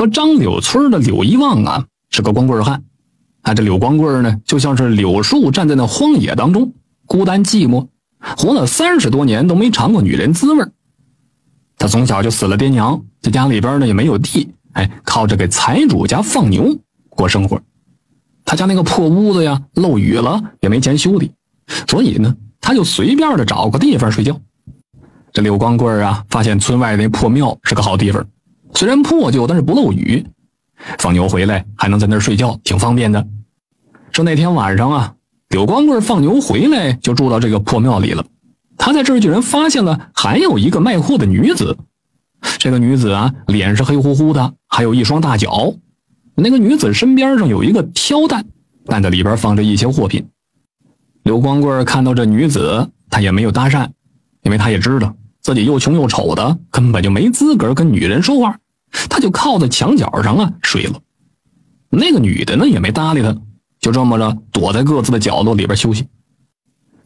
说张柳村的柳一旺啊是个光棍汉，啊这柳光棍呢就像是柳树站在那荒野当中，孤单寂寞，活了三十多年都没尝过女人滋味他从小就死了爹娘，在家里边呢也没有地，哎，靠着给财主家放牛过生活。他家那个破屋子呀，漏雨了也没钱修理，所以呢，他就随便的找个地方睡觉。这柳光棍啊，发现村外那破庙是个好地方，虽然破旧，但是不漏雨，放牛回来还能在那儿睡觉，挺方便的。说那天晚上啊，柳光棍放牛回来就住到这个破庙里了。他在这儿居然发现了还有一个卖货的女子。这个女子啊，脸是黑乎乎的，还有一双大脚。那个女子身边上有一个挑担，担子里边放着一些货品。刘光棍看到这女子，他也没有搭讪，因为他也知道自己又穷又丑的，根本就没资格跟女人说话。他就靠在墙角上啊睡了。那个女的呢也没搭理他，就这么着躲在各自的角落里边休息。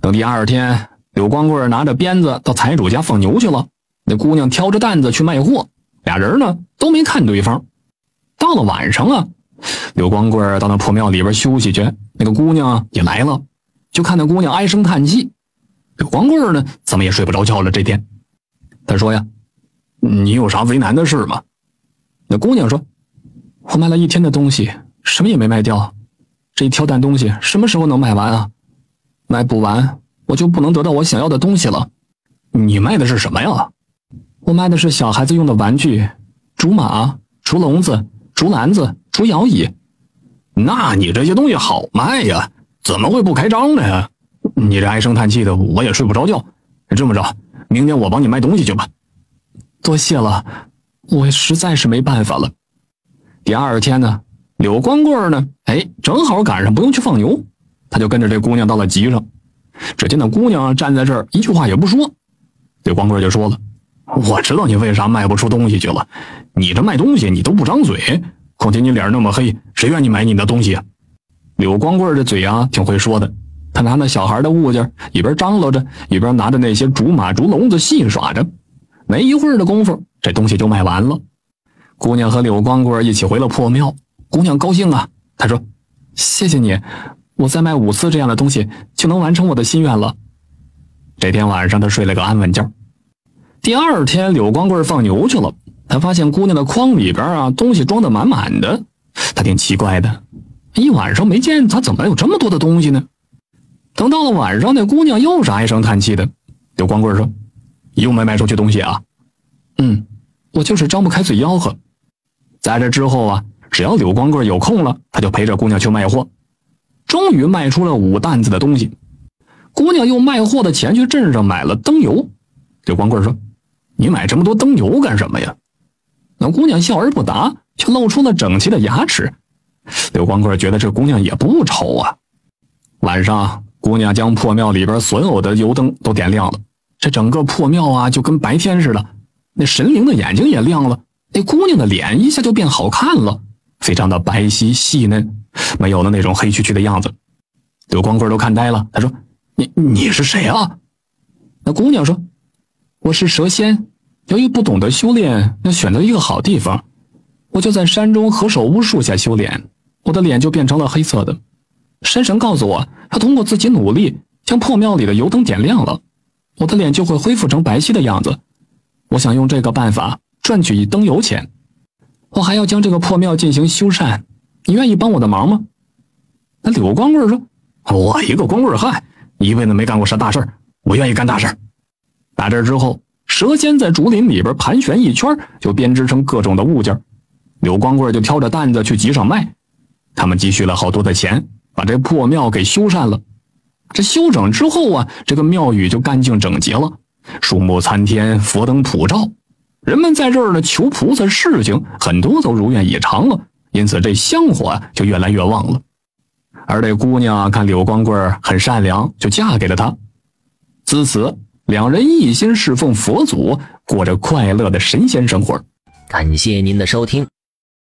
等第二天，刘光棍拿着鞭子到财主家放牛去了，那姑娘挑着担子去卖货，俩人呢都没看对方。到了晚上啊，刘光棍到那破庙里边休息去。那个姑娘也来了，就看那姑娘唉声叹气。刘光棍呢，怎么也睡不着觉了。这天，他说呀：“你有啥为难的事吗？”那姑娘说：“我卖了一天的东西，什么也没卖掉。这一挑担东西什么时候能卖完啊？卖不完，我就不能得到我想要的东西了。你卖的是什么呀？我卖的是小孩子用的玩具，竹马、竹笼子。”竹篮子、竹摇椅，那你这些东西好卖呀？怎么会不开张呢？你这唉声叹气的，我也睡不着觉。这么着，明天我帮你卖东西去吧。多谢了，我实在是没办法了。第二天呢，柳光棍呢，哎，正好赶上不用去放牛，他就跟着这姑娘到了集上。只见那姑娘站在这儿，一句话也不说。柳光棍就说了。我知道你为啥卖不出东西去了，你这卖东西你都不张嘴，况且你脸那么黑，谁愿意买你的东西啊？柳光棍的嘴啊挺会说的，他拿那小孩的物件，一边张罗着，一边拿着那些竹马、竹笼子戏耍着。没一会儿的功夫，这东西就卖完了。姑娘和柳光棍一起回了破庙，姑娘高兴啊，她说：“谢谢你，我再卖五次这样的东西，就能完成我的心愿了。”这天晚上，她睡了个安稳觉。第二天，柳光棍放牛去了。他发现姑娘的筐里边啊，东西装的满满的。他挺奇怪的，一晚上没见他，怎么有这么多的东西呢？等到了晚上，那姑娘又是唉声叹气的。刘光棍说：“又没卖出去东西啊？”“嗯，我就是张不开嘴吆喝。”在这之后啊，只要柳光棍有空了，他就陪着姑娘去卖货。终于卖出了五担子的东西。姑娘用卖货的钱去镇上买了灯油。柳光棍说。你买这么多灯油干什么呀？那姑娘笑而不答，却露出了整齐的牙齿。刘光棍觉得这姑娘也不丑啊。晚上，姑娘将破庙里边所有的油灯都点亮了，这整个破庙啊就跟白天似的。那神灵的眼睛也亮了，那姑娘的脸一下就变好看了，非常的白皙细嫩，没有了那种黑黢黢的样子。刘光棍都看呆了，他说：“你你是谁啊？”那姑娘说。我是蛇仙，由于不懂得修炼，要选择一个好地方，我就在山中何首乌树下修炼，我的脸就变成了黑色的。山神告诉我，他通过自己努力，将破庙里的油灯点亮了，我的脸就会恢复成白皙的样子。我想用这个办法赚取一灯油钱，我还要将这个破庙进行修缮，你愿意帮我的忙吗？那柳光棍说：“我一个光棍汉，一辈子没干过啥大事我愿意干大事打这之后，蛇仙在竹林里边盘旋一圈，就编织成各种的物件。柳光棍就挑着担子去集上卖。他们积蓄了好多的钱，把这破庙给修缮了。这修整之后啊，这个庙宇就干净整洁了，树木参天，佛灯普照。人们在这儿呢求菩萨事情，很多都如愿以偿了。因此，这香火就越来越旺了。而这姑娘看柳光棍很善良，就嫁给了他。自此。两人一心侍奉佛祖，过着快乐的神仙生活。感谢您的收听。